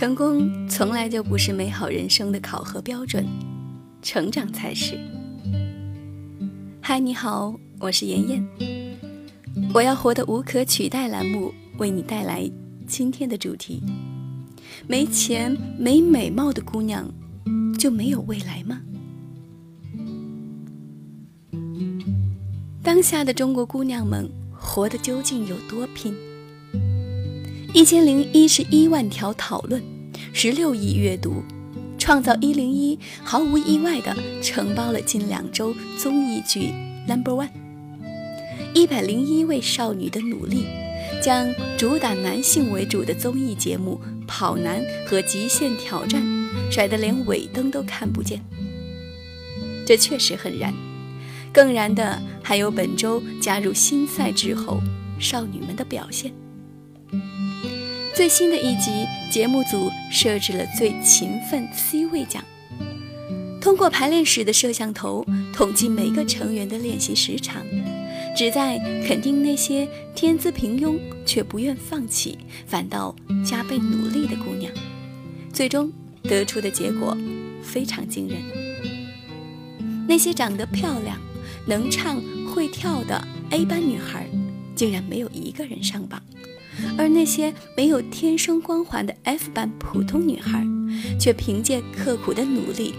成功从来就不是美好人生的考核标准，成长才是。嗨，你好，我是妍妍。我要活得无可取代栏目为你带来今天的主题：没钱、没美貌的姑娘就没有未来吗？当下的中国姑娘们活得究竟有多拼？一千零一十一万条讨论，十六亿阅读，创造一零一毫无意外的承包了近两周综艺剧 Number One。一百零一位少女的努力，将主打男性为主的综艺节目《跑男》和《极限挑战》甩得连尾灯都看不见。这确实很燃，更燃的还有本周加入新赛之后少女们的表现。最新的一集，节目组设置了最勤奋 C 位奖，通过排练室的摄像头统计每个成员的练习时长，旨在肯定那些天资平庸却不愿放弃、反倒加倍努力的姑娘。最终得出的结果非常惊人：那些长得漂亮、能唱会跳的 A 班女孩，竟然没有一个人上榜。而那些没有天生光环的 F 班普通女孩，却凭借刻苦的努力，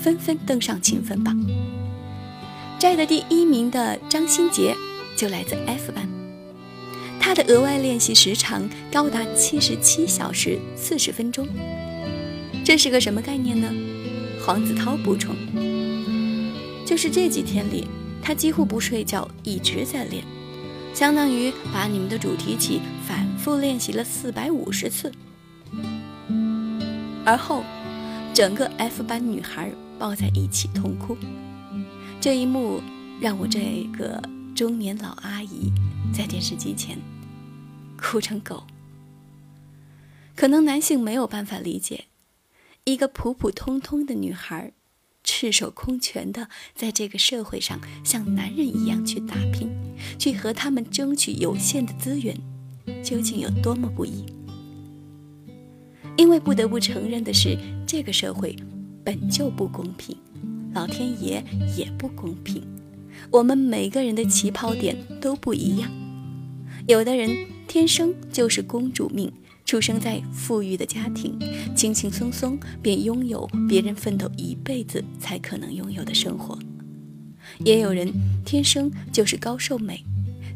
纷纷登上勤奋榜。摘得第一名的张新杰就来自 F 班，他的额外练习时长高达七十七小时四十分钟。这是个什么概念呢？黄子韬补充：就是这几天里，他几乎不睡觉，一直在练。相当于把你们的主题曲反复练习了四百五十次，而后，整个 F 班女孩抱在一起痛哭。这一幕让我这个中年老阿姨在电视机前哭成狗。可能男性没有办法理解，一个普普通通的女孩。赤手空拳的在这个社会上像男人一样去打拼，去和他们争取有限的资源，究竟有多么不易？因为不得不承认的是，这个社会本就不公平，老天爷也不公平，我们每个人的起跑点都不一样，有的人天生就是公主命。出生在富裕的家庭，轻轻松松便拥有别人奋斗一辈子才可能拥有的生活。也有人天生就是高瘦美，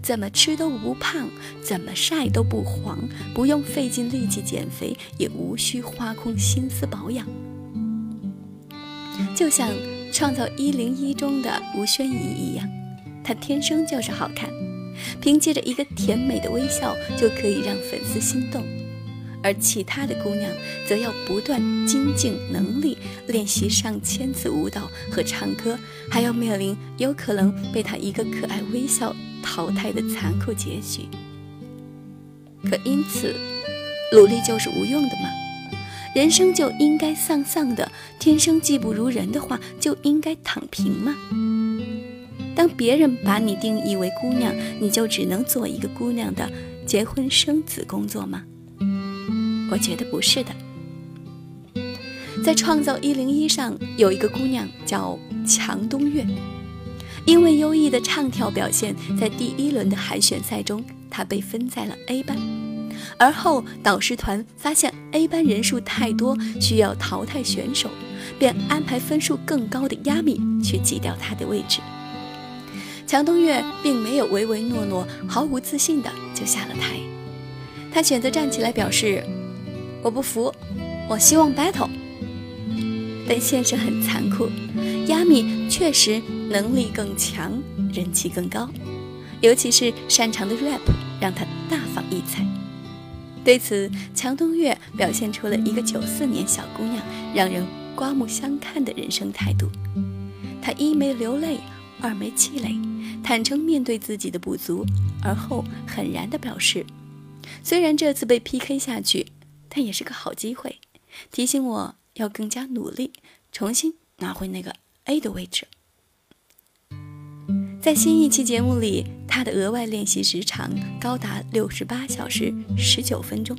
怎么吃都不胖，怎么晒都不黄，不用费尽力气减肥，也无需花空心思保养。就像《创造一零一》中的吴宣仪一样，她天生就是好看，凭借着一个甜美的微笑就可以让粉丝心动。而其他的姑娘则要不断精进能力，练习上千次舞蹈和唱歌，还要面临有可能被她一个可爱微笑淘汰的残酷结局。可因此，努力就是无用的吗？人生就应该丧丧的？天生技不如人的话，就应该躺平吗？当别人把你定义为姑娘，你就只能做一个姑娘的结婚生子工作吗？我觉得不是的，在《创造一零一》上有一个姑娘叫强东月，因为优异的唱跳表现，在第一轮的海选赛中，他被分在了 A 班。而后导师团发现 A 班人数太多，需要淘汰选手，便安排分数更高的亚米去挤掉他的位置。强东月并没有唯唯诺诺、毫无自信的就下了台，她选择站起来表示。我不服，我希望 battle。但现实很残酷，亚米确实能力更强，人气更高，尤其是擅长的 rap 让他大放异彩。对此，强东月表现出了一个九四年小姑娘让人刮目相看的人生态度。她一没流泪，二没气馁，坦诚面对自己的不足，而后狠然地表示：虽然这次被 PK 下去。但也是个好机会，提醒我要更加努力，重新拿回那个 A 的位置。在新一期节目里，他的额外练习时长高达六十八小时十九分钟，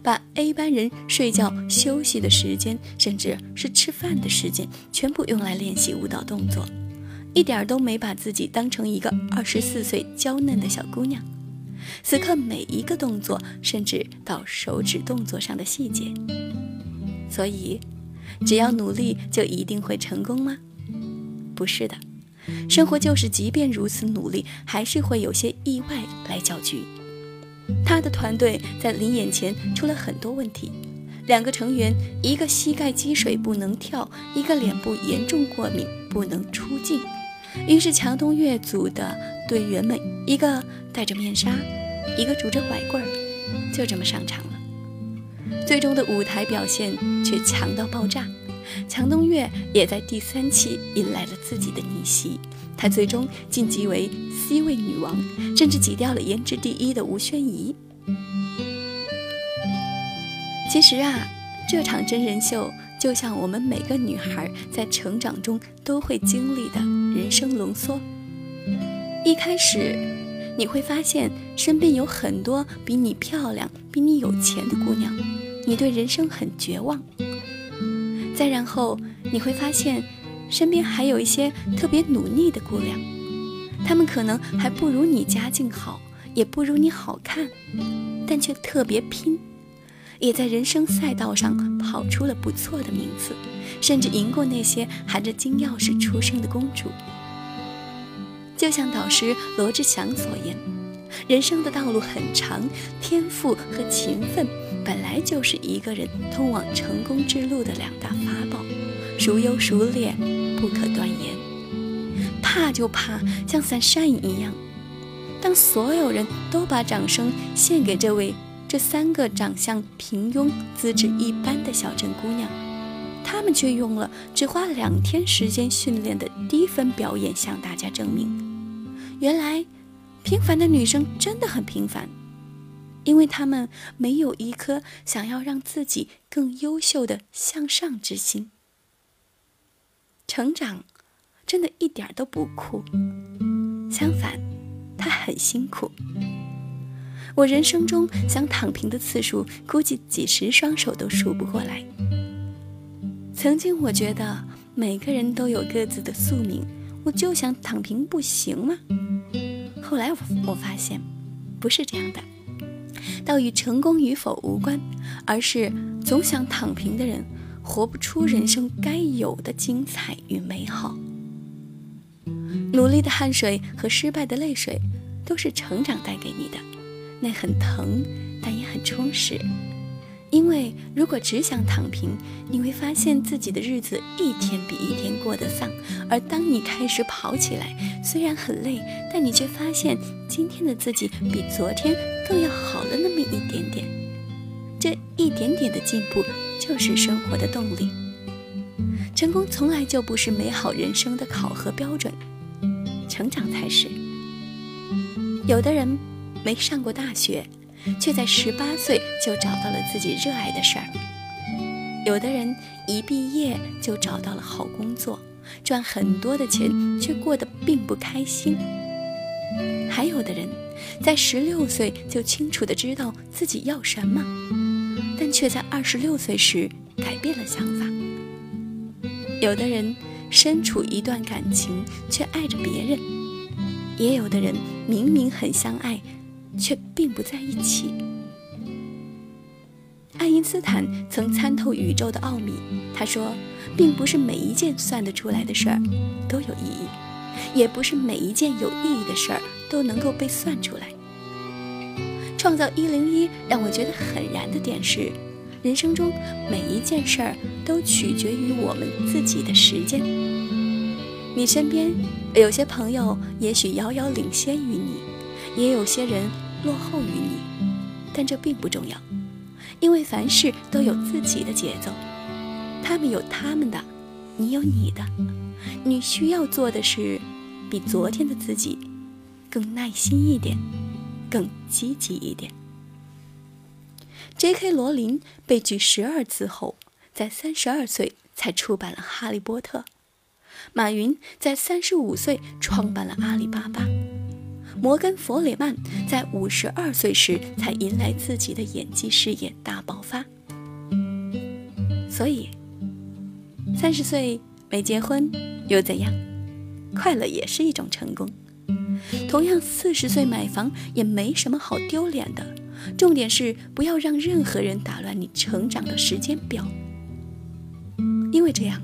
把 A 班人睡觉、休息的时间，甚至是吃饭的时间，全部用来练习舞蹈动作，一点都没把自己当成一个二十四岁娇嫩的小姑娘。此刻每一个动作，甚至到手指动作上的细节。所以，只要努力就一定会成功吗？不是的，生活就是即便如此努力，还是会有些意外来搅局。他的团队在临演前出了很多问题，两个成员，一个膝盖积水不能跳，一个脸部严重过敏不能出镜。于是强东乐组的队员们，一个戴着面纱，一个拄着拐棍儿，就这么上场了。最终的舞台表现却强到爆炸，强东月也在第三期迎来了自己的逆袭，她最终晋级为 C 位女王，甚至挤掉了颜值第一的吴宣仪。其实啊，这场真人秀就像我们每个女孩在成长中都会经历的人生浓缩。一开始，你会发现身边有很多比你漂亮、比你有钱的姑娘。你对人生很绝望，再然后你会发现，身边还有一些特别努力的姑娘，她们可能还不如你家境好，也不如你好看，但却特别拼，也在人生赛道上跑出了不错的名次，甚至赢过那些含着金钥匙出生的公主。就像导师罗志祥所言，人生的道路很长，天赋和勤奋。本来就是一个人通往成功之路的两大法宝，孰优孰劣不可断言。怕就怕像散山一样，当所有人都把掌声献给这位这三个长相平庸、资质一般的小镇姑娘，他们却用了只花两天时间训练的低分表演向大家证明：原来平凡的女生真的很平凡。因为他们没有一颗想要让自己更优秀的向上之心，成长真的一点都不酷，相反，他很辛苦。我人生中想躺平的次数，估计几十双手都数不过来。曾经我觉得每个人都有各自的宿命，我就想躺平，不行吗？后来我我发现，不是这样的。倒与成功与否无关，而是总想躺平的人活不出人生该有的精彩与美好。努力的汗水和失败的泪水，都是成长带给你的，那很疼，但也很充实。因为如果只想躺平，你会发现自己的日子一天比一天过得丧；而当你开始跑起来，虽然很累，但你却发现今天的自己比昨天更要好了那么一点点。这一点点的进步，就是生活的动力。成功从来就不是美好人生的考核标准，成长才是。有的人没上过大学。却在十八岁就找到了自己热爱的事儿。有的人一毕业就找到了好工作，赚很多的钱，却过得并不开心。还有的人，在十六岁就清楚的知道自己要什么，但却在二十六岁时改变了想法。有的人身处一段感情，却爱着别人；也有的人明明很相爱。却并不在一起。爱因斯坦曾参透宇宙的奥秘，他说，并不是每一件算得出来的事儿都有意义，也不是每一件有意义的事儿都能够被算出来。创造一零一让我觉得很燃的点是，人生中每一件事儿都取决于我们自己的时间。你身边有些朋友也许遥遥领先于你。也有些人落后于你，但这并不重要，因为凡事都有自己的节奏，他们有他们的，你有你的，你需要做的是比昨天的自己更耐心一点，更积极一点。J.K. 罗琳被拒十二次后，在三十二岁才出版了《哈利波特》，马云在三十五岁创办了阿里巴巴。摩根·弗里曼在五十二岁时才迎来自己的演技事业大爆发。所以，三十岁没结婚又怎样？快乐也是一种成功。同样，四十岁买房也没什么好丢脸的。重点是不要让任何人打乱你成长的时间表，因为这样，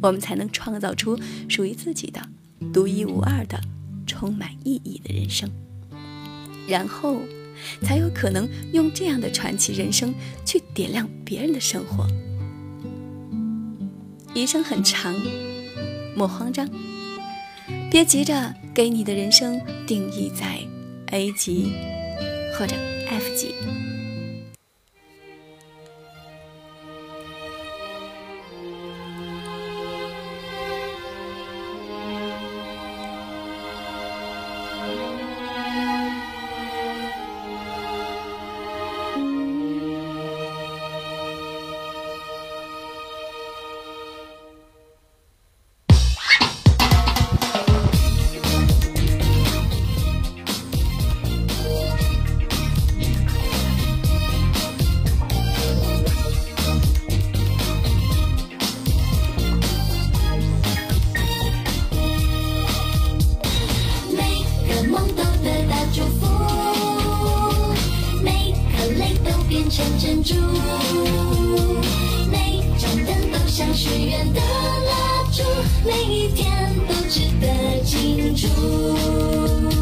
我们才能创造出属于自己的独一无二的、充满意义的人生。然后，才有可能用这样的传奇人生去点亮别人的生活。余生很长，莫慌张。别急着给你的人生定义在 A 级或者 F 级。变成珍珠每盏灯都像许愿的蜡烛每一天都值得庆祝。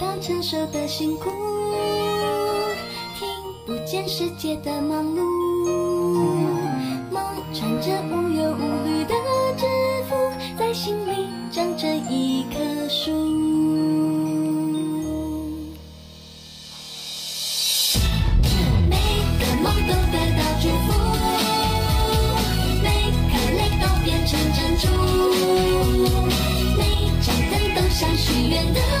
当成熟的辛苦，听不见世界的忙碌，梦穿着无忧无虑的制服，在心里长着一棵树。每个梦都得到祝福，每颗泪都变成珍珠，每盏灯都像许愿的。